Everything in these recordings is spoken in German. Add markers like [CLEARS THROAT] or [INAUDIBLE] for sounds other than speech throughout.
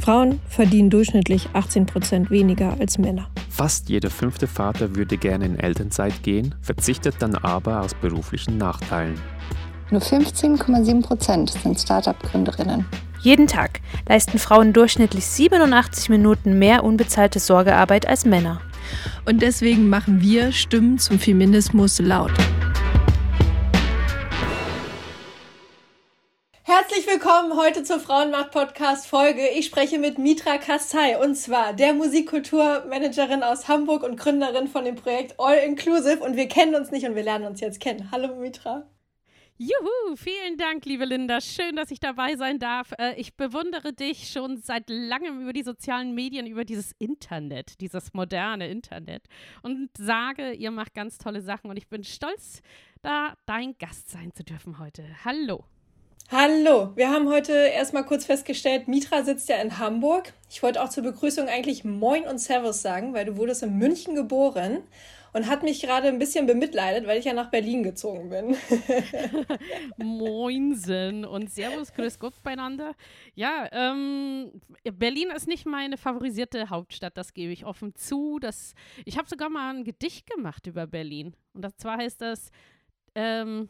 Frauen verdienen durchschnittlich 18 Prozent weniger als Männer. Fast jeder fünfte Vater würde gerne in Elternzeit gehen, verzichtet dann aber aus beruflichen Nachteilen. Nur 15,7 Prozent sind Start-up-Gründerinnen. Jeden Tag leisten Frauen durchschnittlich 87 Minuten mehr unbezahlte Sorgearbeit als Männer. Und deswegen machen wir Stimmen zum Feminismus laut. Herzlich willkommen heute zur Frauenmacht-Podcast-Folge. Ich spreche mit Mitra Kassai und zwar der Musikkulturmanagerin aus Hamburg und Gründerin von dem Projekt All Inclusive. Und wir kennen uns nicht und wir lernen uns jetzt kennen. Hallo Mitra. Juhu, vielen Dank, liebe Linda. Schön, dass ich dabei sein darf. Äh, ich bewundere dich schon seit langem über die sozialen Medien, über dieses Internet, dieses moderne Internet und sage, ihr macht ganz tolle Sachen und ich bin stolz, da dein Gast sein zu dürfen heute. Hallo. Hallo, wir haben heute erstmal kurz festgestellt, Mitra sitzt ja in Hamburg. Ich wollte auch zur Begrüßung eigentlich Moin und Servus sagen, weil du wurdest in München geboren und hat mich gerade ein bisschen bemitleidet, weil ich ja nach Berlin gezogen bin. [LAUGHS] Moinsen und Servus, Grüß Gott beieinander. Ja, ähm, Berlin ist nicht meine favorisierte Hauptstadt, das gebe ich offen zu. Das, ich habe sogar mal ein Gedicht gemacht über Berlin. Und zwar heißt das, ähm,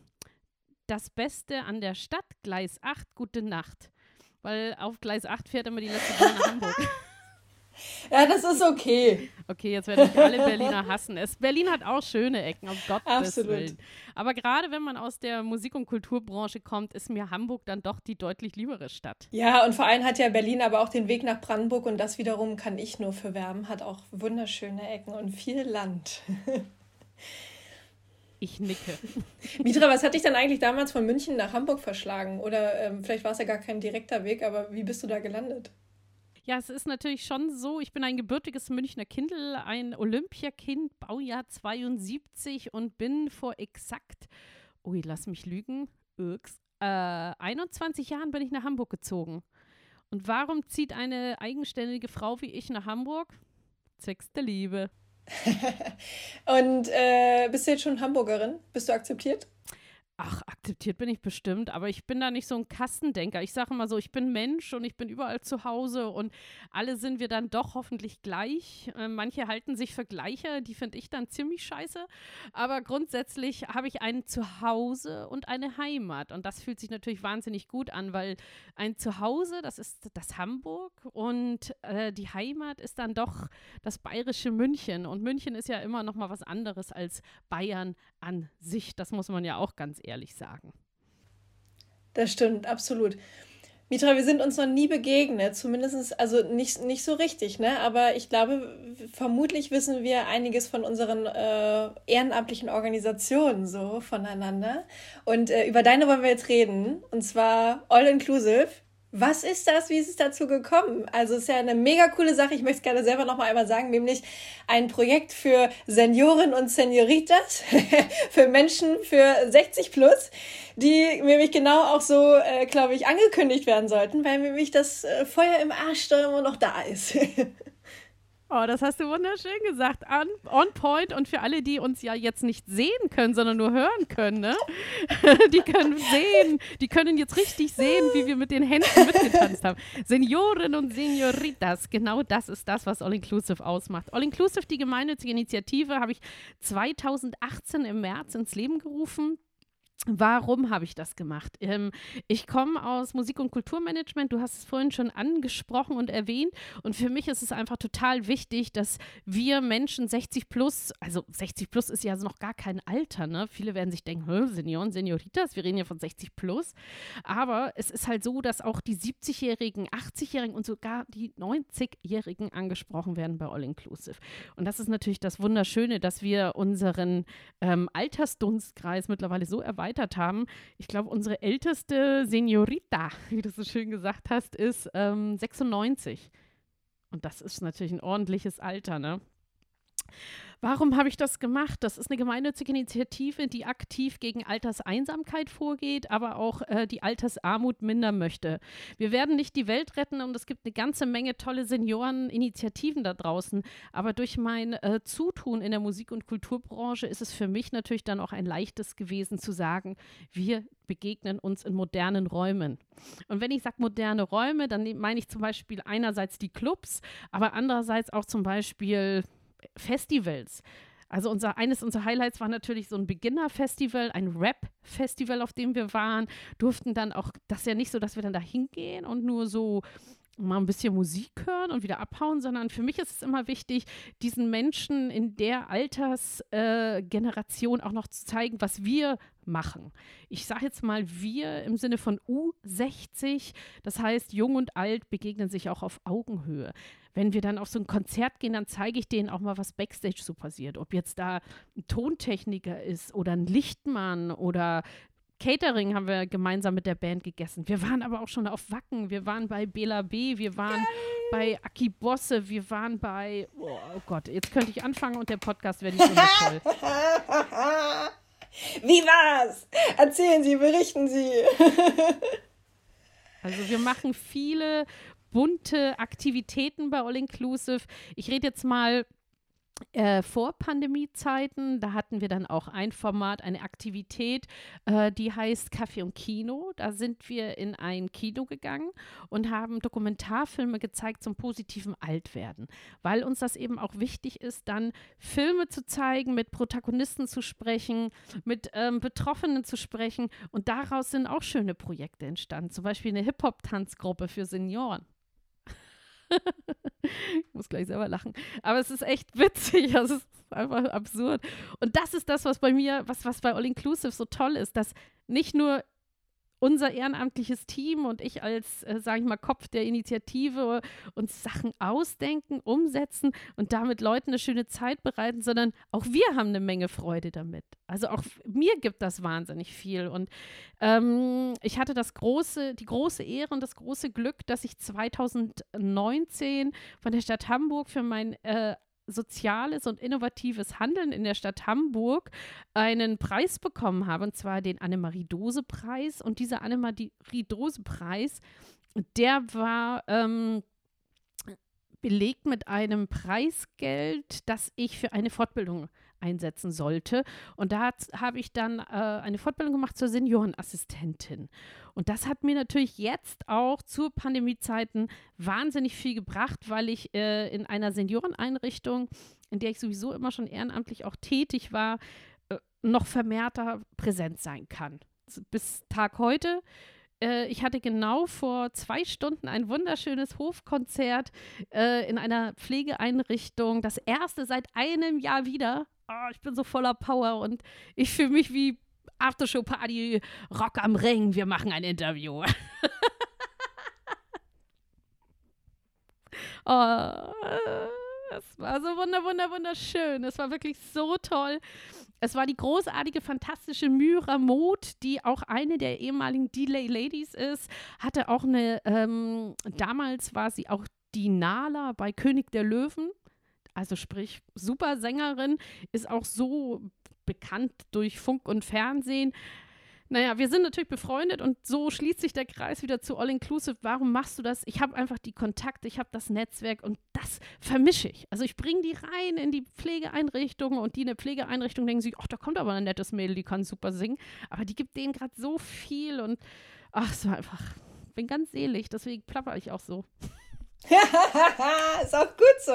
das Beste an der Stadt, Gleis 8, gute Nacht. Weil auf Gleis 8 fährt immer die letzte Bahn nach Hamburg. [LAUGHS] Ja, das ist okay. Okay, jetzt werden mich alle Berliner hassen. Es, Berlin hat auch schöne Ecken, um Gottes Absolut. Willen. Aber gerade wenn man aus der Musik- und Kulturbranche kommt, ist mir Hamburg dann doch die deutlich liebere Stadt. Ja, und vor allem hat ja Berlin aber auch den Weg nach Brandenburg und das wiederum kann ich nur für wärmen, hat auch wunderschöne Ecken und viel Land. [LAUGHS] Ich nicke. [LAUGHS] Mitra, was hat dich dann eigentlich damals von München nach Hamburg verschlagen? Oder ähm, vielleicht war es ja gar kein direkter Weg, aber wie bist du da gelandet? Ja, es ist natürlich schon so, ich bin ein gebürtiges Münchner Kindl, ein Olympiakind, Baujahr 72 und bin vor exakt, ui, lass mich lügen, irks, äh, 21 Jahren bin ich nach Hamburg gezogen. Und warum zieht eine eigenständige Frau wie ich nach Hamburg? Zwecks der Liebe. [LAUGHS] und äh, bist du jetzt schon Hamburgerin? Bist du akzeptiert? Ach, akzeptiert bin ich bestimmt, aber ich bin da nicht so ein Kassendenker. Ich sage immer so, ich bin Mensch und ich bin überall zu Hause und alle sind wir dann doch hoffentlich gleich. Äh, manche halten sich für gleicher, die finde ich dann ziemlich scheiße. Aber grundsätzlich habe ich ein Zuhause und eine Heimat und das fühlt sich natürlich wahnsinnig gut an, weil ein Zuhause, das ist das Hamburg und äh, die Heimat ist dann doch das bayerische München und München ist ja immer noch mal was anderes als Bayern an sich. Das muss man ja auch ganz ehrlich ehrlich sagen. Das stimmt, absolut. Mitra, wir sind uns noch nie begegnet, zumindest also nicht, nicht so richtig, ne? Aber ich glaube, vermutlich wissen wir einiges von unseren äh, ehrenamtlichen Organisationen so voneinander. Und äh, über deine wollen wir jetzt reden. Und zwar All Inclusive. Was ist das? Wie ist es dazu gekommen? Also es ist ja eine mega coole Sache. Ich möchte es gerne selber noch mal einmal sagen, nämlich ein Projekt für Senioren und Senioritas, [LAUGHS] für Menschen für 60 plus, die nämlich genau auch so, äh, glaube ich, angekündigt werden sollten, weil nämlich das äh, Feuer im Arsch immer noch da ist. [LAUGHS] Oh, das hast du wunderschön gesagt. On, on, point. Und für alle, die uns ja jetzt nicht sehen können, sondern nur hören können, ne? [LAUGHS] die können sehen, die können jetzt richtig sehen, wie wir mit den Händen mitgetanzt haben. Senioren und Senioritas, genau das ist das, was All Inclusive ausmacht. All Inclusive, die gemeinnützige Initiative, habe ich 2018 im März ins Leben gerufen. Warum habe ich das gemacht? Ähm, ich komme aus Musik- und Kulturmanagement. Du hast es vorhin schon angesprochen und erwähnt. Und für mich ist es einfach total wichtig, dass wir Menschen 60 plus, also 60 plus ist ja noch gar kein Alter, ne? Viele werden sich denken, Senioren, Senioritas, wir reden ja von 60 plus. Aber es ist halt so, dass auch die 70-Jährigen, 80-Jährigen und sogar die 90-Jährigen angesprochen werden bei All Inclusive. Und das ist natürlich das Wunderschöne, dass wir unseren ähm, Altersdunstkreis mittlerweile so erweitern erweitert haben. Ich glaube, unsere älteste Seniorita, [LAUGHS] wie du so schön gesagt hast, ist ähm, 96. Und das ist natürlich ein ordentliches Alter, ne? Warum habe ich das gemacht? Das ist eine gemeinnützige Initiative, die aktiv gegen Alterseinsamkeit vorgeht, aber auch äh, die Altersarmut mindern möchte. Wir werden nicht die Welt retten und es gibt eine ganze Menge tolle Senioreninitiativen da draußen. Aber durch mein äh, Zutun in der Musik- und Kulturbranche ist es für mich natürlich dann auch ein leichtes gewesen zu sagen, wir begegnen uns in modernen Räumen. Und wenn ich sage moderne Räume, dann meine ich zum Beispiel einerseits die Clubs, aber andererseits auch zum Beispiel Festivals. Also unser, eines unserer Highlights war natürlich so ein Beginner-Festival, ein Rap-Festival, auf dem wir waren, durften dann auch, das ist ja nicht so, dass wir dann da hingehen und nur so mal ein bisschen Musik hören und wieder abhauen, sondern für mich ist es immer wichtig, diesen Menschen in der Altersgeneration äh, auch noch zu zeigen, was wir machen. Ich sage jetzt mal wir im Sinne von U60, das heißt, jung und alt begegnen sich auch auf Augenhöhe wenn wir dann auf so ein Konzert gehen, dann zeige ich denen auch mal, was Backstage so passiert. Ob jetzt da ein Tontechniker ist oder ein Lichtmann oder Catering haben wir gemeinsam mit der Band gegessen. Wir waren aber auch schon auf Wacken, wir waren bei Bela B, wir waren Geil. bei Aki Bosse, wir waren bei, oh, oh, Gott, jetzt könnte ich anfangen und der Podcast wäre nicht so toll. [LAUGHS] Wie war's? Erzählen Sie, berichten Sie. [LAUGHS] also wir machen viele bunte Aktivitäten bei All Inclusive. Ich rede jetzt mal äh, vor Pandemiezeiten, da hatten wir dann auch ein Format, eine Aktivität, äh, die heißt Kaffee und Kino. Da sind wir in ein Kino gegangen und haben Dokumentarfilme gezeigt zum positiven Altwerden, weil uns das eben auch wichtig ist, dann Filme zu zeigen, mit Protagonisten zu sprechen, mit ähm, Betroffenen zu sprechen und daraus sind auch schöne Projekte entstanden, zum Beispiel eine Hip-Hop-Tanzgruppe für Senioren. [LAUGHS] ich muss gleich selber lachen. Aber es ist echt witzig. [LAUGHS] Es ist einfach absurd. Und das ist das, was bei mir, was, was bei All Inclusive so toll ist, dass nicht nur unser ehrenamtliches Team und ich als, äh, sage ich mal, Kopf der Initiative uns Sachen ausdenken, umsetzen und damit Leuten eine schöne Zeit bereiten, sondern auch wir haben eine Menge Freude damit. Also auch mir gibt das wahnsinnig viel. Und ähm, ich hatte das große, die große Ehre und das große Glück, dass ich 2019 von der Stadt Hamburg für mein äh, soziales und innovatives Handeln in der Stadt Hamburg einen Preis bekommen habe, und zwar den Annemarie-Dose-Preis. Und dieser Annemarie-Dose-Preis, der war ähm, belegt mit einem Preisgeld, das ich für eine Fortbildung einsetzen sollte. Und da habe ich dann äh, eine Fortbildung gemacht zur Seniorenassistentin. Und das hat mir natürlich jetzt auch zu Pandemiezeiten wahnsinnig viel gebracht, weil ich äh, in einer Senioreneinrichtung, in der ich sowieso immer schon ehrenamtlich auch tätig war, äh, noch vermehrter präsent sein kann. Bis Tag heute äh, ich hatte genau vor zwei Stunden ein wunderschönes Hofkonzert äh, in einer Pflegeeinrichtung. Das erste seit einem Jahr wieder oh, ich bin so voller Power und ich fühle mich wie Aftershow-Party, Rock am Ring, wir machen ein Interview. [LAUGHS] oh, es war so wunder, wunder, wunderschön. Es war wirklich so toll. Es war die großartige, fantastische Myra Moth, die auch eine der ehemaligen Delay Ladies ist. Hatte auch eine, ähm, damals war sie auch die Nala bei König der Löwen also sprich super Sängerin, ist auch so bekannt durch Funk und Fernsehen. Naja, wir sind natürlich befreundet und so schließt sich der Kreis wieder zu All Inclusive. Warum machst du das? Ich habe einfach die Kontakte, ich habe das Netzwerk und das vermische ich. Also ich bringe die rein in die Pflegeeinrichtung und die in der Pflegeeinrichtung denken sich, ach, da kommt aber ein nettes Mädel, die kann super singen. Aber die gibt denen gerade so viel und ach, es war einfach, bin ganz selig, deswegen plapper ich auch so. [LAUGHS] ist auch gut so.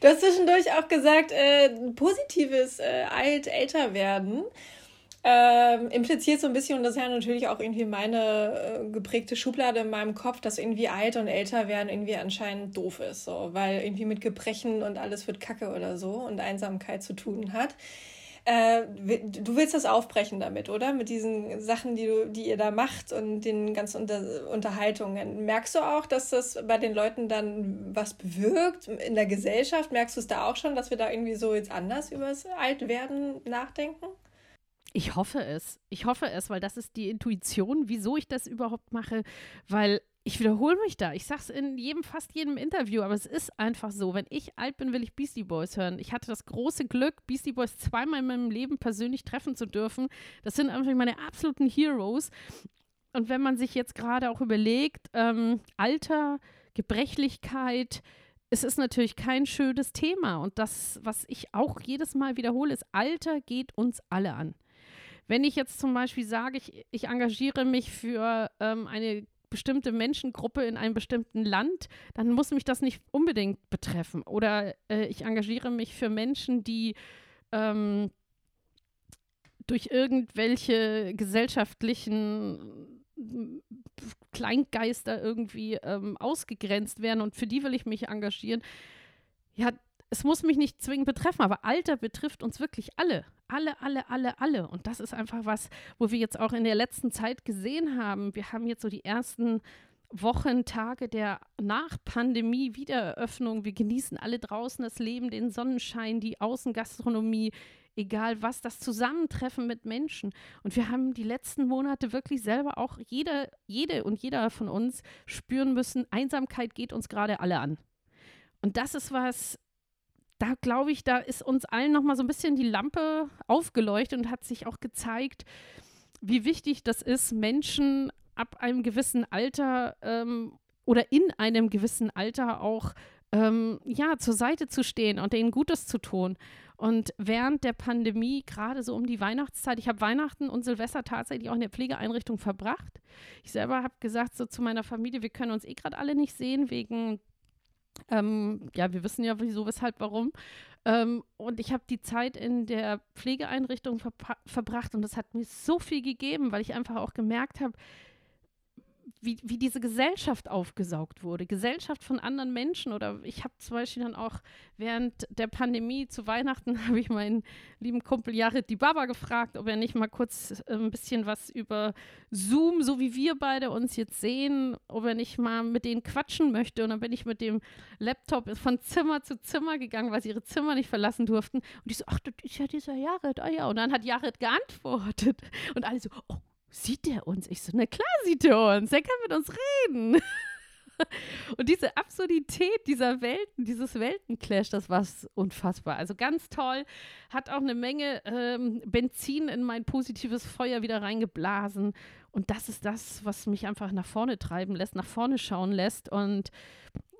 Du hast zwischendurch auch gesagt, äh, positives äh, alt-älter werden. Ähm, impliziert so ein bisschen, und das ist ja natürlich auch irgendwie meine äh, geprägte Schublade in meinem Kopf, dass irgendwie alt und älter werden irgendwie anscheinend doof ist, so, weil irgendwie mit Gebrechen und alles wird Kacke oder so und Einsamkeit zu tun hat. Äh, du willst das aufbrechen damit, oder? Mit diesen Sachen, die, du, die ihr da macht und den ganzen Unter Unterhaltungen. Merkst du auch, dass das bei den Leuten dann was bewirkt in der Gesellschaft? Merkst du es da auch schon, dass wir da irgendwie so jetzt anders über das Altwerden nachdenken? Ich hoffe es. Ich hoffe es, weil das ist die Intuition, wieso ich das überhaupt mache, weil ich wiederhole mich da. Ich sage es in jedem, fast jedem Interview, aber es ist einfach so. Wenn ich alt bin, will ich Beastie Boys hören. Ich hatte das große Glück, Beastie Boys zweimal in meinem Leben persönlich treffen zu dürfen. Das sind einfach meine absoluten Heroes. Und wenn man sich jetzt gerade auch überlegt, ähm, Alter, Gebrechlichkeit, es ist natürlich kein schönes Thema. Und das, was ich auch jedes Mal wiederhole, ist, Alter geht uns alle an. Wenn ich jetzt zum Beispiel sage, ich, ich engagiere mich für ähm, eine bestimmte Menschengruppe in einem bestimmten Land, dann muss mich das nicht unbedingt betreffen. Oder äh, ich engagiere mich für Menschen, die ähm, durch irgendwelche gesellschaftlichen Kleingeister irgendwie ähm, ausgegrenzt werden und für die will ich mich engagieren. Ja, es muss mich nicht zwingend betreffen, aber Alter betrifft uns wirklich alle. Alle, alle, alle, alle. Und das ist einfach was, wo wir jetzt auch in der letzten Zeit gesehen haben. Wir haben jetzt so die ersten Wochen, Tage der Nach-Pandemie, Wiedereröffnung. Wir genießen alle draußen das Leben, den Sonnenschein, die Außengastronomie, egal was, das Zusammentreffen mit Menschen. Und wir haben die letzten Monate wirklich selber auch jede, jede und jeder von uns spüren müssen, Einsamkeit geht uns gerade alle an. Und das ist was, da glaube ich, da ist uns allen nochmal so ein bisschen die Lampe aufgeleuchtet und hat sich auch gezeigt, wie wichtig das ist, Menschen ab einem gewissen Alter ähm, oder in einem gewissen Alter auch ähm, ja, zur Seite zu stehen und denen Gutes zu tun. Und während der Pandemie, gerade so um die Weihnachtszeit, ich habe Weihnachten und Silvester tatsächlich auch in der Pflegeeinrichtung verbracht. Ich selber habe gesagt so zu meiner Familie, wir können uns eh gerade alle nicht sehen wegen ähm, ja, wir wissen ja wieso, weshalb, warum. Ähm, und ich habe die Zeit in der Pflegeeinrichtung verbracht und das hat mir so viel gegeben, weil ich einfach auch gemerkt habe, wie, wie diese Gesellschaft aufgesaugt wurde. Gesellschaft von anderen Menschen. Oder ich habe zum Beispiel dann auch während der Pandemie zu Weihnachten [LAUGHS] habe ich meinen lieben Kumpel Jared die Baba gefragt, ob er nicht mal kurz äh, ein bisschen was über Zoom, so wie wir beide uns jetzt sehen, ob er nicht mal mit denen quatschen möchte. Und dann bin ich mit dem Laptop von Zimmer zu Zimmer gegangen, weil sie ihre Zimmer nicht verlassen durften. Und ich so, ach, das ist ja dieser Jared, ah ja. Und dann hat Jared geantwortet. Und alle so, oh sieht der uns? Ich so, na klar sieht er uns, der kann mit uns reden. [LAUGHS] Und diese Absurdität dieser Welten, dieses Weltenclash, das war unfassbar. Also ganz toll, hat auch eine Menge ähm, Benzin in mein positives Feuer wieder reingeblasen. Und das ist das, was mich einfach nach vorne treiben lässt, nach vorne schauen lässt. Und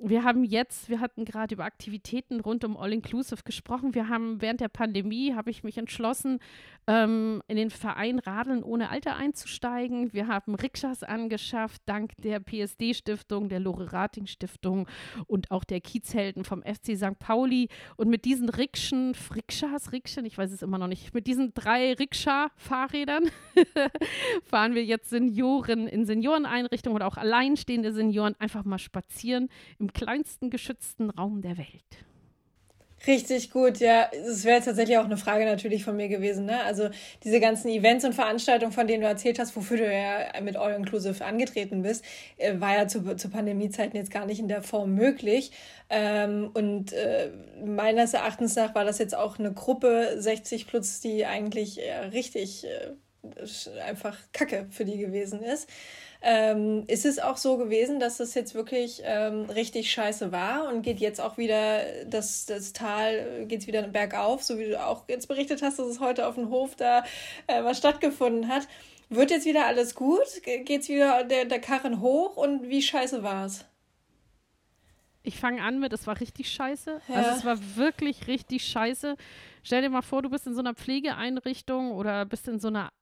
wir haben jetzt, wir hatten gerade über Aktivitäten rund um All Inclusive gesprochen. Wir haben während der Pandemie, habe ich mich entschlossen, ähm, in den Verein Radeln ohne Alter einzusteigen. Wir haben Rikschas angeschafft, dank der PSD-Stiftung, der Lore Rating Stiftung und auch der Kiezhelden vom FC St. Pauli. Und mit diesen Rikschen, Rikschas, Rikschen, ich weiß es immer noch nicht, mit diesen drei Rikscha-Fahrrädern [LAUGHS] fahren wir jetzt Senioren in Senioreneinrichtungen oder auch alleinstehende Senioren einfach mal spazieren im kleinsten geschützten Raum der Welt. Richtig gut, ja. Es wäre tatsächlich auch eine Frage natürlich von mir gewesen. Ne? Also diese ganzen Events und Veranstaltungen, von denen du erzählt hast, wofür du ja mit All Inclusive angetreten bist, äh, war ja zu, zu Pandemiezeiten jetzt gar nicht in der Form möglich. Ähm, und äh, meines Erachtens nach war das jetzt auch eine Gruppe 60 plus, die eigentlich äh, richtig äh, einfach Kacke für die gewesen ist. Ähm, ist es auch so gewesen, dass das jetzt wirklich ähm, richtig scheiße war und geht jetzt auch wieder das, das Tal, geht es wieder bergauf, so wie du auch jetzt berichtet hast, dass es heute auf dem Hof da äh, was stattgefunden hat. Wird jetzt wieder alles gut? Geht's wieder der, der Karren hoch und wie scheiße war es? Ich fange an mit, es war richtig scheiße. Ja. Also es war wirklich richtig scheiße. Stell dir mal vor, du bist in so einer Pflegeeinrichtung oder bist in so einer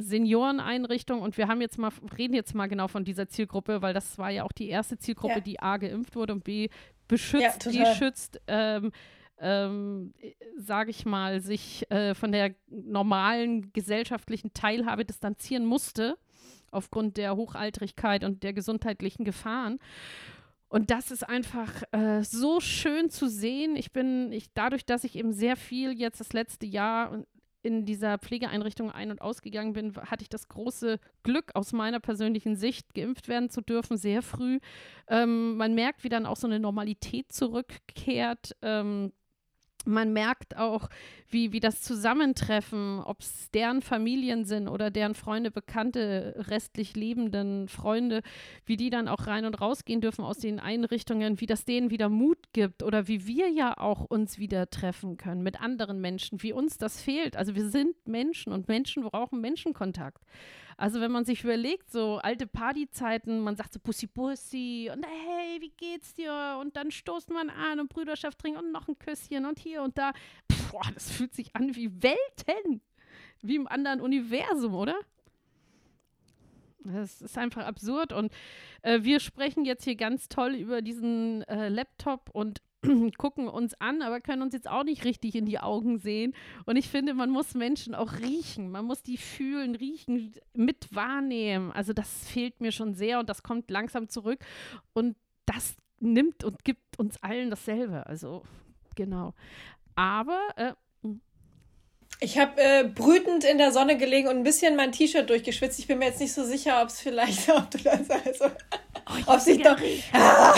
Senioreneinrichtung und wir haben jetzt mal, reden jetzt mal genau von dieser Zielgruppe, weil das war ja auch die erste Zielgruppe, ja. die A geimpft wurde und B beschützt, ja, die schützt, ähm, ähm, sage ich mal, sich äh, von der normalen gesellschaftlichen Teilhabe distanzieren musste, aufgrund der Hochaltrigkeit und der gesundheitlichen Gefahren. Und das ist einfach äh, so schön zu sehen. Ich bin, ich, dadurch, dass ich eben sehr viel jetzt das letzte Jahr in dieser Pflegeeinrichtung ein- und ausgegangen bin, hatte ich das große Glück, aus meiner persönlichen Sicht geimpft werden zu dürfen, sehr früh. Ähm, man merkt, wie dann auch so eine Normalität zurückkehrt. Ähm, man merkt auch, wie, wie das Zusammentreffen, ob es deren Familien sind oder deren Freunde, Bekannte, restlich lebenden Freunde, wie die dann auch rein und rausgehen dürfen aus den Einrichtungen, wie das denen wieder Mut gibt oder wie wir ja auch uns wieder treffen können mit anderen Menschen, wie uns das fehlt. Also wir sind Menschen und Menschen brauchen Menschenkontakt. Also wenn man sich überlegt, so alte Partyzeiten, man sagt so Pussy Pussy und hey, wie geht's dir? Und dann stoßt man an und Brüderschaft trinken und noch ein Küsschen und hier und da. Boah, das fühlt sich an wie Welten, wie im anderen Universum, oder? Das ist einfach absurd. Und äh, wir sprechen jetzt hier ganz toll über diesen äh, Laptop und [CLEARS THROAT] gucken uns an, aber können uns jetzt auch nicht richtig in die Augen sehen. Und ich finde, man muss Menschen auch riechen. Man muss die fühlen, riechen, mit wahrnehmen. Also das fehlt mir schon sehr und das kommt langsam zurück. Und das nimmt und gibt uns allen dasselbe. Also genau. Aber äh, hm. ich habe äh, brütend in der Sonne gelegen und ein bisschen mein T-Shirt durchgeschwitzt. Ich bin mir jetzt nicht so sicher, ob es vielleicht, ob du das also, oh, ob sich doch. Ah.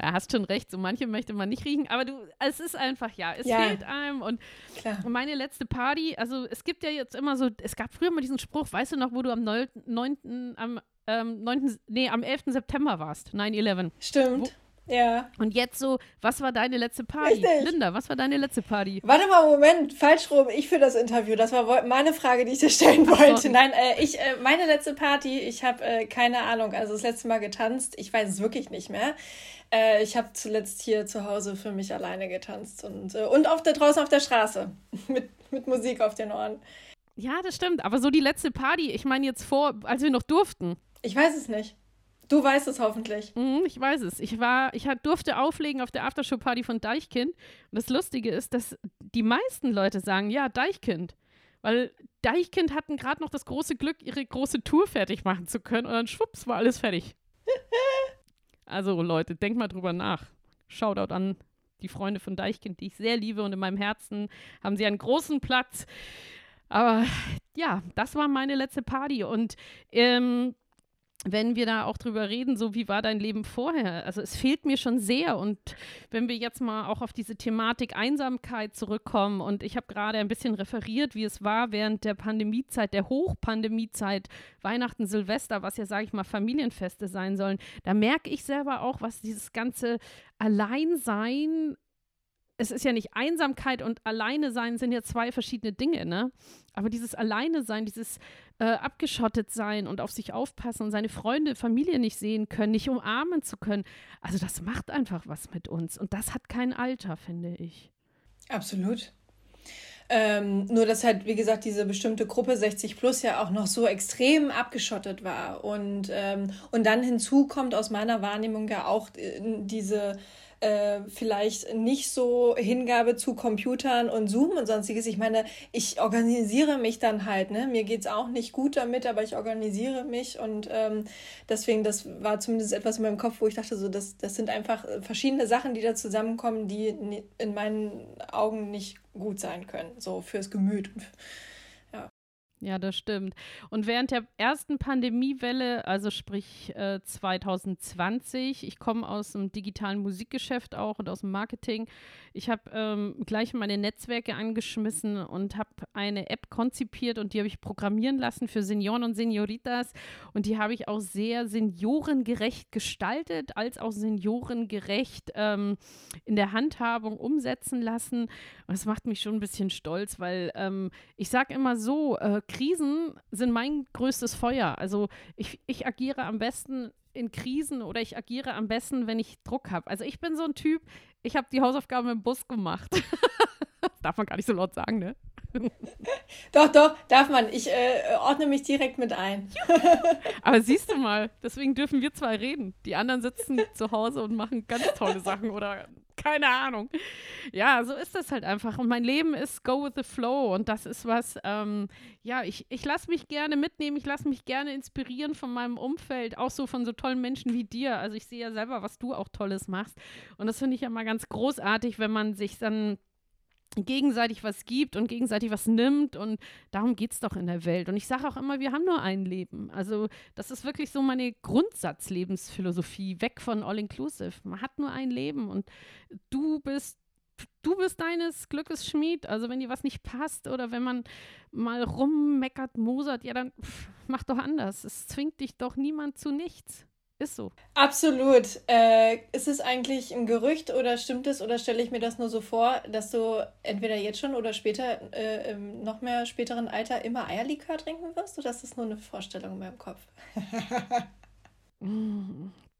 ja, hast schon recht, so manche möchte man nicht riechen, aber du, es ist einfach, ja, es ja. fehlt einem und Klar. meine letzte Party, also es gibt ja jetzt immer so, es gab früher mal diesen Spruch, weißt du noch, wo du am 9., 9. am ähm, 9., nee, am 11. September warst, 9-11. Stimmt. Wo, ja. Und jetzt so, was war deine letzte Party? Richtig. Linda, was war deine letzte Party? Warte mal, Moment, falsch rum. Ich für das Interview. Das war meine Frage, die ich dir stellen wollte. So. Nein, äh, ich, äh, meine letzte Party, ich habe äh, keine Ahnung. Also das letzte Mal getanzt, ich weiß es wirklich nicht mehr. Äh, ich habe zuletzt hier zu Hause für mich alleine getanzt und, äh, und auf der, draußen auf der Straße [LAUGHS] mit, mit Musik auf den Ohren. Ja, das stimmt. Aber so die letzte Party, ich meine jetzt vor, als wir noch durften. Ich weiß es nicht. Du weißt es hoffentlich. Mhm, ich weiß es. Ich war, ich durfte auflegen auf der Aftershow-Party von Deichkind. Und das Lustige ist, dass die meisten Leute sagen, ja, Deichkind. Weil Deichkind hatten gerade noch das große Glück, ihre große Tour fertig machen zu können. Und dann schwupps war alles fertig. [LAUGHS] also Leute, denkt mal drüber nach. Shoutout an die Freunde von Deichkind, die ich sehr liebe. Und in meinem Herzen haben sie einen großen Platz. Aber ja, das war meine letzte Party. Und ähm, wenn wir da auch drüber reden, so wie war dein Leben vorher? Also es fehlt mir schon sehr. Und wenn wir jetzt mal auch auf diese Thematik Einsamkeit zurückkommen und ich habe gerade ein bisschen referiert, wie es war während der Pandemiezeit, der Hochpandemiezeit, Weihnachten, Silvester, was ja, sage ich mal, Familienfeste sein sollen, da merke ich selber auch, was dieses ganze Alleinsein es ist ja nicht Einsamkeit und Alleine sein sind ja zwei verschiedene Dinge, ne? Aber dieses Alleine sein, dieses äh, abgeschottet sein und auf sich aufpassen und seine Freunde, Familie nicht sehen können, nicht umarmen zu können, also das macht einfach was mit uns und das hat kein Alter, finde ich. Absolut. Ähm, nur, dass halt, wie gesagt, diese bestimmte Gruppe 60 plus ja auch noch so extrem abgeschottet war. Und, ähm, und dann hinzu kommt aus meiner Wahrnehmung ja auch äh, diese äh, vielleicht nicht so Hingabe zu Computern und Zoom und sonstiges. Ich meine, ich organisiere mich dann halt, ne? Mir es auch nicht gut damit, aber ich organisiere mich und ähm, deswegen, das war zumindest etwas in meinem Kopf, wo ich dachte, so, das, das sind einfach verschiedene Sachen, die da zusammenkommen, die in meinen Augen nicht gut sein können, so fürs Gemüt. Ja, das stimmt. Und während der ersten Pandemiewelle, also sprich äh, 2020, ich komme aus dem digitalen Musikgeschäft auch und aus dem Marketing, ich habe ähm, gleich meine Netzwerke angeschmissen und habe eine App konzipiert und die habe ich programmieren lassen für Senioren und Senioritas und die habe ich auch sehr seniorengerecht gestaltet, als auch seniorengerecht ähm, in der Handhabung umsetzen lassen. Und das macht mich schon ein bisschen stolz, weil ähm, ich sage immer so, äh, Krisen sind mein größtes Feuer. Also ich, ich agiere am besten in Krisen oder ich agiere am besten, wenn ich Druck habe. Also ich bin so ein Typ, ich habe die Hausaufgaben im Bus gemacht. [LAUGHS] darf man gar nicht so laut sagen, ne? [LAUGHS] doch, doch, darf man. Ich äh, ordne mich direkt mit ein. [LAUGHS] Aber siehst du mal, deswegen dürfen wir zwei reden. Die anderen sitzen zu Hause und machen ganz tolle Sachen oder keine Ahnung. Ja, so ist das halt einfach. Und mein Leben ist go with the flow. Und das ist was, ähm, ja, ich, ich lasse mich gerne mitnehmen, ich lasse mich gerne inspirieren von meinem Umfeld, auch so von so tollen Menschen wie dir. Also ich sehe ja selber, was du auch Tolles machst. Und das finde ich ja mal ganz großartig, wenn man sich dann gegenseitig was gibt und gegenseitig was nimmt und darum geht es doch in der Welt. Und ich sage auch immer, wir haben nur ein Leben. Also das ist wirklich so meine Grundsatzlebensphilosophie, weg von All-Inclusive. Man hat nur ein Leben und du bist du bist deines Glückes Schmied. Also wenn dir was nicht passt oder wenn man mal rummeckert, mosert, ja dann pff, mach doch anders. Es zwingt dich doch niemand zu nichts. Ist so. Absolut. Äh, ist es eigentlich ein Gerücht oder stimmt es oder stelle ich mir das nur so vor, dass du entweder jetzt schon oder später, äh, im noch mehr späteren Alter, immer Eierlikör trinken wirst? Oder ist das nur eine Vorstellung in meinem Kopf? [LAUGHS]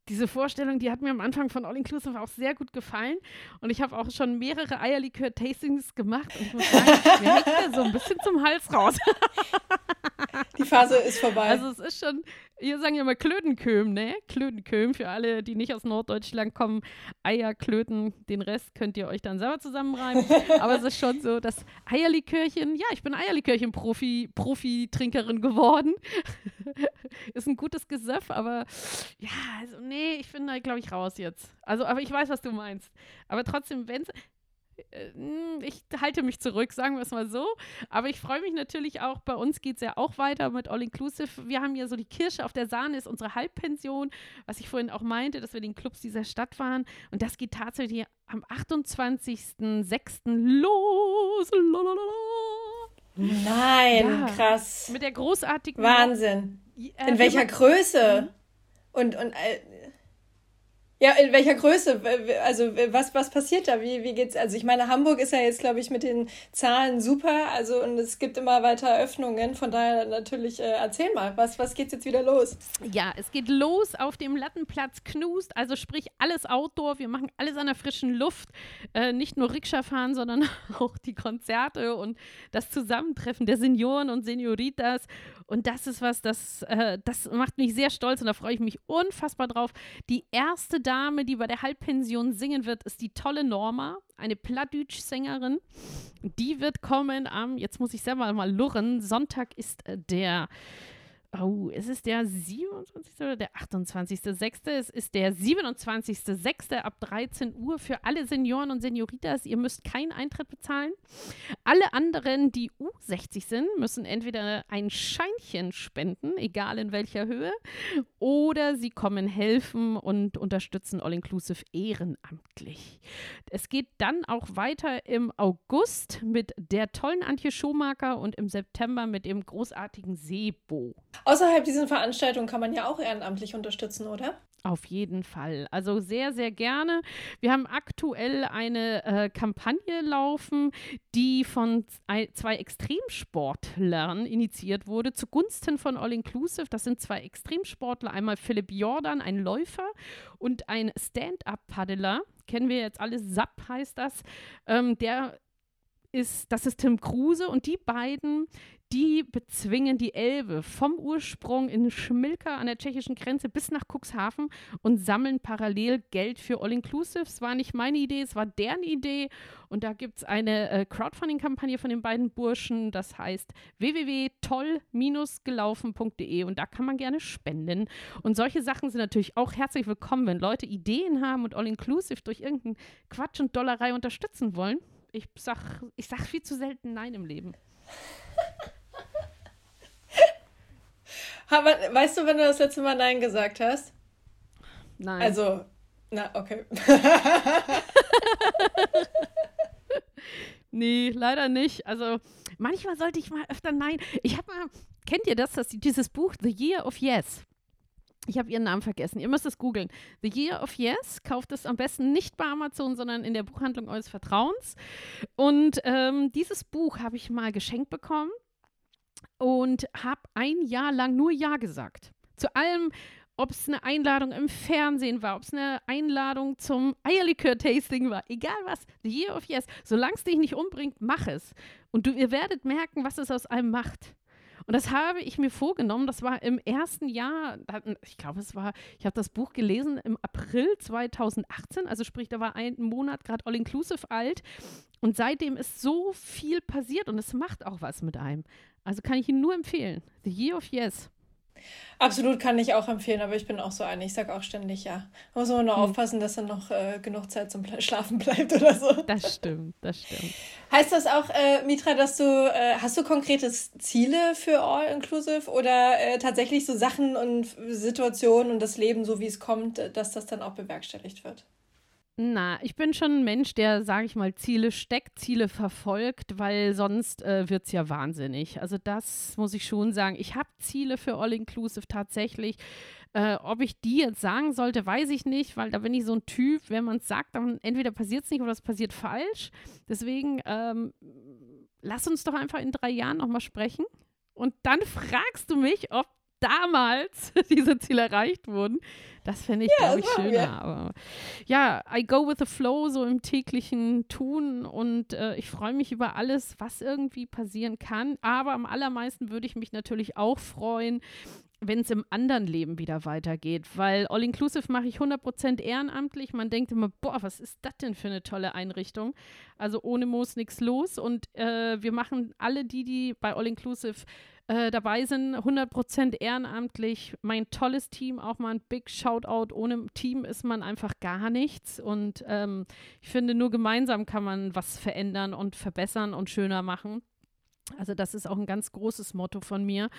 Diese Vorstellung, die hat mir am Anfang von All Inclusive auch sehr gut gefallen. Und ich habe auch schon mehrere Eierlikör-Tastings gemacht. Und ich muss sagen, [LAUGHS] mir hängt so ein bisschen zum Hals raus. [LAUGHS] Die Phase ist vorbei. Also es ist schon, hier sagen ja immer Klötenköm, ne? Klötenköm für alle, die nicht aus Norddeutschland kommen. Eierklöten, den Rest könnt ihr euch dann selber zusammenreimen. [LAUGHS] Aber es ist schon so, dass Eierlikörchen, ja, ich bin Eierlikörchen-Profi, Profi-Trinkerin geworden. [LAUGHS] ist ein gutes Gesöff, aber ja, also nee, ich bin da, glaube ich, raus jetzt. Also, aber ich weiß, was du meinst. Aber trotzdem, wenn äh, ich halte mich zurück, sagen wir es mal so. Aber ich freue mich natürlich auch, bei uns geht es ja auch weiter mit All Inclusive. Wir haben ja so die Kirsche auf der Sahne, ist unsere Halbpension, was ich vorhin auch meinte, dass wir den Clubs dieser Stadt waren. Und das geht tatsächlich am 28.06. los. Lalalala. Nein, Ja. krass. Mit der großartigen. Wahnsinn. Äh, In welcher wir- Größe? Und, und äh, ja, in welcher Größe? Also was, was passiert da? Wie, wie geht's? Also ich meine, Hamburg ist ja jetzt, glaube ich, mit den Zahlen super. Also und es gibt immer weiter Öffnungen. Von daher natürlich, äh, erzähl mal, was, was geht's jetzt wieder los? Ja, es geht los auf dem Lattenplatz Knust, also sprich alles Outdoor. Wir machen alles an der frischen Luft. Äh, nicht nur Rikscha fahren, sondern [LAUGHS] auch die Konzerte und das Zusammentreffen der Senioren und Senioritas. Und das ist was, das, äh, das macht mich sehr stolz und da freue ich mich unfassbar drauf. Die erste Dame, die bei der Halbpension singen wird, ist die tolle Norma, eine Plattdütsch-Sängerin. Die wird kommen am, jetzt muss ich selber mal lurren, Sonntag ist äh, der Oh, es ist der 27. oder der 28.06. Es ist der 27.06. ab 13 Uhr für alle Senioren und Senioritas. Ihr müsst keinen Eintritt bezahlen. Alle anderen, die U60 sind, müssen entweder ein Scheinchen spenden, egal in welcher Höhe, oder sie kommen helfen und unterstützen All Inclusive ehrenamtlich. Es geht dann auch weiter im August mit der tollen Antje Schumacher und im September mit dem großartigen Sebo. Außerhalb dieser Veranstaltung kann man ja auch ehrenamtlich unterstützen, oder? Auf jeden Fall. Also sehr, sehr gerne. Wir haben aktuell eine äh, Kampagne laufen, die von zwei Extremsportlern initiiert wurde, zugunsten von All Inclusive. Das sind zwei Extremsportler, einmal Philipp Jordan, ein Läufer, und ein Stand-Up-Paddeler. Kennen wir jetzt alle, SAP heißt das. Ähm, der ist, das ist Tim Kruse und die beiden, die bezwingen die Elbe vom Ursprung in Schmilka an der tschechischen Grenze bis nach Cuxhaven und sammeln parallel Geld für All Inclusive. Es war nicht meine Idee, es war deren Idee. Und da gibt es eine äh, Crowdfunding-Kampagne von den beiden Burschen, das heißt www.toll-gelaufen.de und da kann man gerne spenden. Und solche Sachen sind natürlich auch herzlich willkommen, wenn Leute Ideen haben und All Inclusive durch irgendeinen Quatsch und Dollerei unterstützen wollen. Ich sag, ich sag viel zu selten Nein im Leben. [LAUGHS] Aber weißt du, wenn du das letzte Mal Nein gesagt hast? Nein. Also, na, okay. [LAUGHS] Nee, leider nicht. Also manchmal sollte ich mal öfter nein. Ich habe mal, kennt ihr das, das, dieses Buch The Year of Yes? Ich habe ihren Namen vergessen. Ihr müsst es googeln. The Year of Yes. Kauft es am besten nicht bei Amazon, sondern in der Buchhandlung eures Vertrauens. Und ähm, dieses Buch habe ich mal geschenkt bekommen und habe ein Jahr lang nur Ja gesagt. Zu allem, ob es eine Einladung im Fernsehen war, ob es eine Einladung zum Eierlikör-Tasting war, egal was, the year of yes, solange es dich nicht umbringt, mach es. Und du, ihr werdet merken, was es aus einem macht. Und das habe ich mir vorgenommen, das war im ersten Jahr, ich glaube, es war, ich habe das Buch gelesen im April 2018, also sprich, da war ein Monat gerade all-inclusive alt. Und seitdem ist so viel passiert und es macht auch was mit einem. Also kann ich ihn nur empfehlen. The Year of Yes. Absolut kann ich auch empfehlen, aber ich bin auch so eine. Ich sage auch ständig ja. Muss man nur hm. aufpassen, dass dann noch äh, genug Zeit zum Schlafen bleibt oder so. Das stimmt, das stimmt. Heißt das auch, äh, Mitra, dass du, äh, hast du konkrete Ziele für All Inclusive oder äh, tatsächlich so Sachen und Situationen und das Leben, so wie es kommt, dass das dann auch bewerkstelligt wird? Na, ich bin schon ein Mensch, der, sage ich mal, Ziele steckt, Ziele verfolgt, weil sonst äh, wird es ja wahnsinnig. Also das muss ich schon sagen. Ich habe Ziele für All Inclusive tatsächlich. Äh, ob ich die jetzt sagen sollte, weiß ich nicht, weil da bin ich so ein Typ, wenn man es sagt, dann entweder passiert es nicht oder es passiert falsch. Deswegen ähm, lass uns doch einfach in drei Jahren nochmal sprechen. Und dann fragst du mich, ob damals [LAUGHS] diese Ziele erreicht wurden. Das fände ich, ja, glaube ich, schöner. Wir. Aber ja, I go with the flow, so im täglichen Tun. Und äh, ich freue mich über alles, was irgendwie passieren kann. Aber am allermeisten würde ich mich natürlich auch freuen, wenn es im anderen Leben wieder weitergeht. Weil All Inclusive mache ich 100% ehrenamtlich. Man denkt immer, boah, was ist das denn für eine tolle Einrichtung? Also ohne Moos nichts los. Und äh, wir machen alle die, die bei All Inclusive äh, dabei sind, 100% ehrenamtlich. Mein tolles Team, auch mal ein Big Shoutout. Ohne Team ist man einfach gar nichts. Und ähm, ich finde, nur gemeinsam kann man was verändern und verbessern und schöner machen. Also das ist auch ein ganz großes Motto von mir.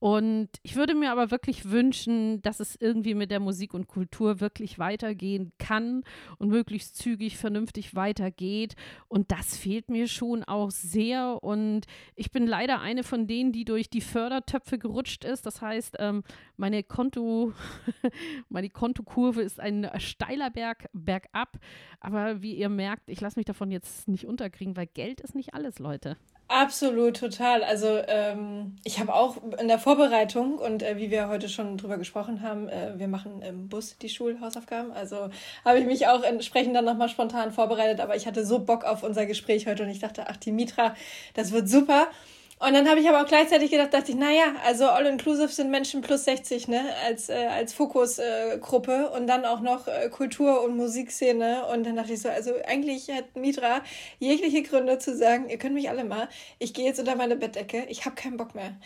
Und ich würde mir aber wirklich wünschen, dass es irgendwie mit der Musik und Kultur wirklich weitergehen kann und möglichst zügig, vernünftig weitergeht. Und das fehlt mir schon auch sehr. Und ich bin leider eine von denen, die durch die Fördertöpfe gerutscht ist. Das heißt, ähm, meine Konto, [LAUGHS] meine Kontokurve ist ein steiler Berg bergab. Aber wie ihr merkt, ich lasse mich davon jetzt nicht unterkriegen, weil Geld ist nicht alles, Leute. Absolut, total. Also ähm, ich habe auch in der Vorbereitung und äh, wie wir heute schon drüber gesprochen haben, äh, wir machen im Bus die Schulhausaufgaben. Also habe ich mich auch entsprechend dann nochmal spontan vorbereitet, aber ich hatte so Bock auf unser Gespräch heute und ich dachte, ach, die Mitra, das wird super. Und dann habe ich aber auch gleichzeitig gedacht, dachte ich, naja, also All-Inclusive sind Menschen plus 60, ne, als, äh, als Fokusgruppe äh, und dann auch noch äh, Kultur- und Musikszene. Und dann dachte ich so, also eigentlich hat Mitra jegliche Gründe zu sagen, ihr könnt mich alle mal, ich gehe jetzt unter meine Bettdecke, ich habe keinen Bock mehr.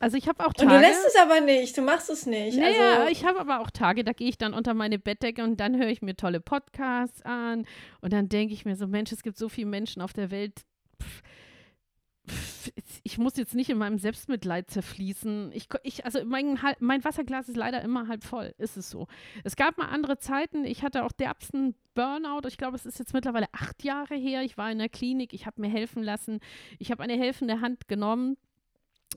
Also ich habe auch Tage. Und du lässt es aber nicht, du machst es nicht. Naja, also, ich habe aber auch Tage, da gehe ich dann unter meine Bettdecke und dann höre ich mir tolle Podcasts an und dann denke ich mir so, Mensch, es gibt so viele Menschen auf der Welt. Pff, ich muss jetzt nicht in meinem Selbstmitleid zerfließen. Ich, ich, also mein, mein Wasserglas ist leider immer halb voll, ist es so. Es gab mal andere Zeiten, ich hatte auch derbsten Burnout. Ich glaube, es ist jetzt mittlerweile acht Jahre her. Ich war in der Klinik, ich habe mir helfen lassen. Ich habe eine helfende Hand genommen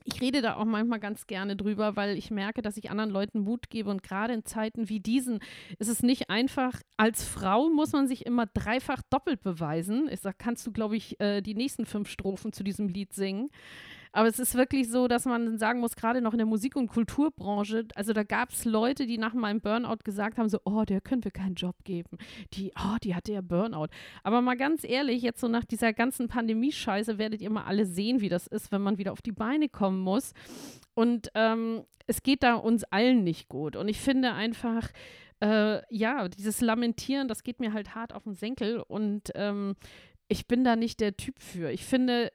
ich rede da auch manchmal ganz gerne drüber, weil ich merke, dass ich anderen Leuten Mut gebe. Und gerade in Zeiten wie diesen ist es nicht einfach. Als Frau muss man sich immer dreifach doppelt beweisen. Ich sage, kannst du, glaube ich, äh, die nächsten fünf Strophen zu diesem Lied singen. Aber es ist wirklich so, dass man sagen muss, gerade noch in der Musik- und Kulturbranche, also da gab es Leute, die nach meinem Burnout gesagt haben, so, oh, der können wir keinen Job geben. Die, oh, die hatte ja Burnout. Aber mal ganz ehrlich, jetzt so nach dieser ganzen Pandemie-Scheiße werdet ihr mal alle sehen, wie das ist, wenn man wieder auf die Beine kommen muss. Und ähm, es geht da uns allen nicht gut. Und ich finde einfach, äh, ja, dieses Lamentieren, das geht mir halt hart auf den Senkel. Und ähm, ich bin da nicht der Typ für. Ich finde,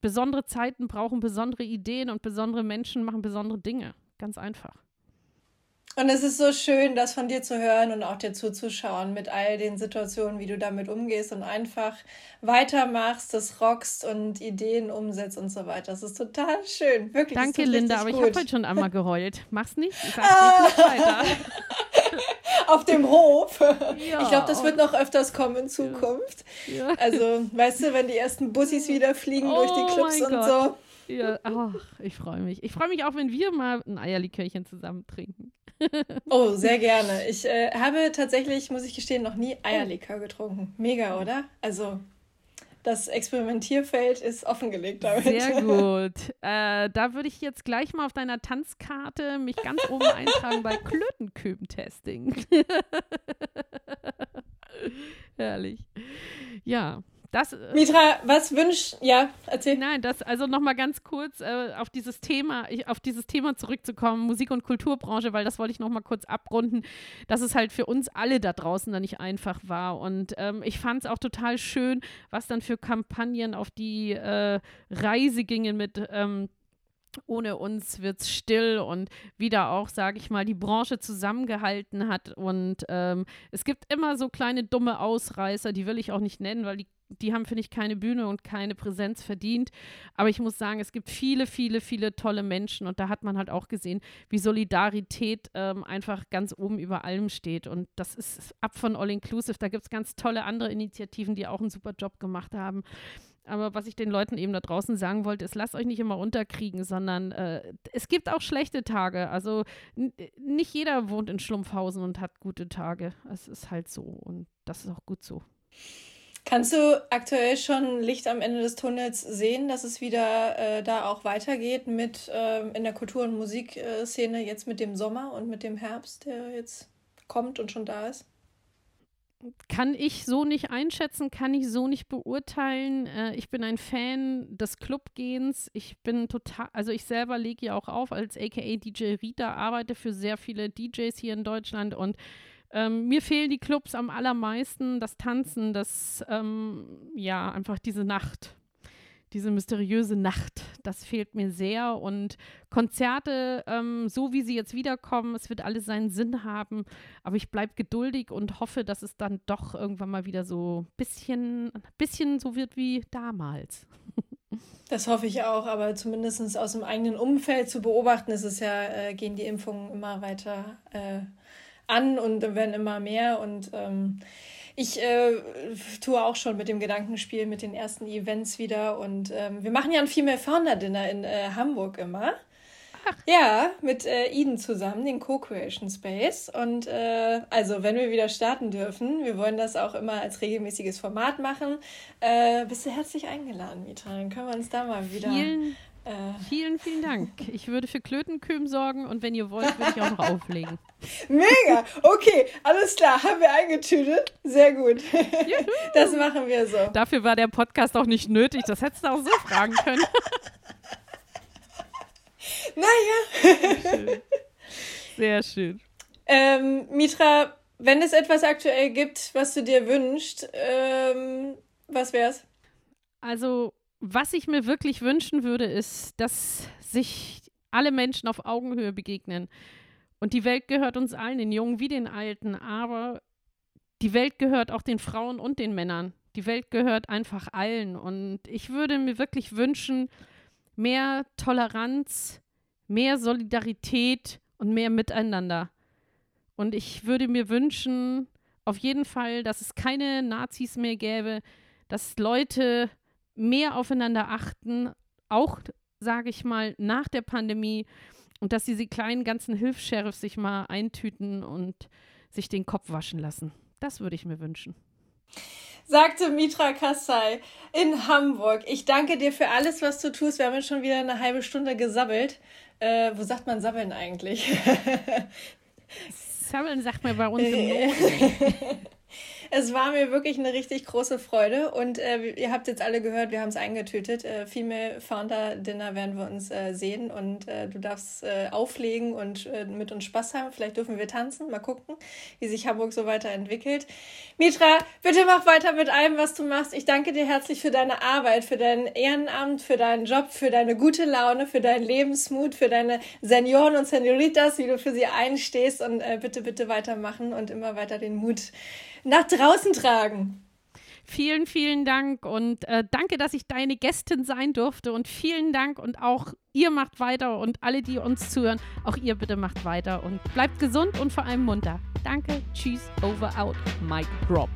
besondere Zeiten brauchen besondere Ideen und besondere Menschen machen besondere Dinge. Ganz einfach. Und es ist so schön, das von dir zu hören und auch dir zuzuschauen mit all den Situationen, wie du damit umgehst und einfach weitermachst, das rockst und Ideen umsetzt und so weiter. Das ist total schön. Wirklich. Danke, Linda, aber gut. ich habe heute schon einmal geheult. Mach's nicht. Ich sag [LAUGHS] ah. weiter. [LAUGHS] auf dem Hof. Ja. Ich glaube, das wird noch öfters kommen in Zukunft. Ja. Also, weißt du, wenn die ersten Bussis wieder fliegen oh durch die oh Clubs und Gott. so. Ja, ach, ich freue mich. Ich freue mich auch, wenn wir mal ein Eierlikörchen zusammen trinken. Oh, sehr [LAUGHS] gerne. Ich äh, habe tatsächlich, muss ich gestehen, noch nie Eierlikör getrunken. Mega, oder? Also, das Experimentierfeld ist offengelegt damit. Sehr [LAUGHS] gut. Äh, da würde ich jetzt gleich mal auf deiner Tanzkarte mich ganz oben eintragen bei [LAUGHS] Klötenköben-Testing. [LAUGHS] Herrlich. Ja. Das, äh, Mitra, was wünscht, ja, erzähl. Nein, das, also nochmal ganz kurz äh, auf dieses Thema, ich, auf dieses Thema zurückzukommen, Musik- und Kulturbranche, weil das wollte ich nochmal kurz abrunden, dass es halt für uns alle da draußen dann nicht einfach war. Und ähm, ich fand es auch total schön, was dann für Kampagnen auf die äh, Reise gingen mit ähm, ohne uns wird es still und wieder auch, sage ich mal, die Branche zusammengehalten hat. Und ähm, es gibt immer so kleine dumme Ausreißer, die will ich auch nicht nennen, weil die, die haben, finde ich, keine Bühne und keine Präsenz verdient. Aber ich muss sagen, es gibt viele, viele, viele tolle Menschen und da hat man halt auch gesehen, wie Solidarität ähm, einfach ganz oben über allem steht. Und das ist ab von All Inclusive. Da gibt es ganz tolle andere Initiativen, die auch einen super Job gemacht haben. Aber was ich den Leuten eben da draußen sagen wollte, ist, lasst euch nicht immer unterkriegen, sondern äh, es gibt auch schlechte Tage. Also nicht jeder wohnt in Schlumpfhausen und hat gute Tage. Es ist halt so und das ist auch gut so. Kannst du aktuell schon Licht am Ende des Tunnels sehen, dass es wieder äh, da auch weitergeht mit äh, in der Kultur- und Musikszene jetzt mit dem Sommer und mit dem Herbst, der jetzt kommt und schon da ist? kann ich so nicht einschätzen, kann ich so nicht beurteilen. Äh, ich bin ein Fan des Clubgehens. Ich bin total, also ich selber lege ja auch auf als aka DJ Rita, arbeite für sehr viele DJs hier in Deutschland und ähm, mir fehlen die Clubs am allermeisten, das Tanzen, das, ähm, ja, einfach diese Nacht diese mysteriöse Nacht, das fehlt mir sehr. Und Konzerte, ähm, so wie sie jetzt wiederkommen, es wird alles seinen Sinn haben. Aber ich bleibe geduldig und hoffe, dass es dann doch irgendwann mal wieder so ein bisschen, bisschen so wird wie damals. Das hoffe ich auch, aber zumindest aus dem eigenen Umfeld zu beobachten, ist es ja, äh, gehen die Impfungen immer weiter äh, an und werden immer mehr. Und ähm, ich äh, tue auch schon mit dem Gedankenspiel mit den ersten Events wieder und ähm, wir machen ja ein Female Founder Dinner in äh, Hamburg immer. Ach. Ja, mit äh, Eden zusammen, den Co-Creation Space. Und äh, also, wenn wir wieder starten dürfen, wir wollen das auch immer als regelmäßiges Format machen, äh, bist du herzlich eingeladen, Mitra. Dann können wir uns da mal wieder Vielen äh. Vielen, vielen Dank. Ich würde für Klötenkühm sorgen und wenn ihr wollt, würde ich auch noch auflegen. [LAUGHS] Mega! Okay, alles klar, haben wir eingetütet. Sehr gut. Juhu. [LAUGHS] Das machen wir so. Dafür war der Podcast auch nicht nötig. Das hättest du auch so fragen können. [LAUGHS] Naja. Sehr schön. Ähm, Mitra, wenn es etwas aktuell gibt, was du dir wünschst, ähm, was wär's? Also was ich mir wirklich wünschen würde, ist, dass sich alle Menschen auf Augenhöhe begegnen. Und die Welt gehört uns allen, den Jungen wie den Alten, aber die Welt gehört auch den Frauen und den Männern. Die Welt gehört einfach allen. Und ich würde mir wirklich wünschen, mehr Toleranz, mehr Solidarität und mehr Miteinander. Und ich würde mir wünschen, auf jeden Fall, dass es keine Nazis mehr gäbe, dass Leute mehr aufeinander achten, auch, sage ich mal, nach der Pandemie und dass diese kleinen ganzen Hilfs-Sheriffs sich mal eintüten und sich den Kopf waschen lassen. Das würde ich mir wünschen. Sagte Mitra Kassai in Hamburg. Ich danke dir für alles, was du tust. Wir haben jetzt schon wieder eine halbe Stunde gesabbelt. Äh, wo sagt man sabbeln eigentlich? [LAUGHS] Sabbeln sagt man bei uns im Norden. [LAUGHS] Es war mir wirklich eine richtig große Freude und äh, ihr habt jetzt alle gehört, wir haben es eingetötet. Äh, Female Founder Dinner werden wir uns äh, sehen und äh, du darfst äh, auflegen und äh, mit uns Spaß haben. Vielleicht dürfen wir tanzen, mal gucken, wie sich Hamburg so weiterentwickelt. Mitra, bitte mach weiter mit allem, was du machst. Ich danke dir herzlich für deine Arbeit, für dein Ehrenamt, für deinen Job, für deine gute Laune, für deinen Lebensmut, für deine Senioren und Senioritas, wie du für sie einstehst und bitte, bitte weitermachen und immer weiter den Mut nach draußen tragen. Vielen, vielen Dank und äh, danke, dass ich deine Gästin sein durfte und vielen Dank und auch ihr macht weiter und alle, die uns zuhören, auch ihr bitte macht weiter und bleibt gesund und vor allem munter. Danke, tschüss, over, out, Mike Drop.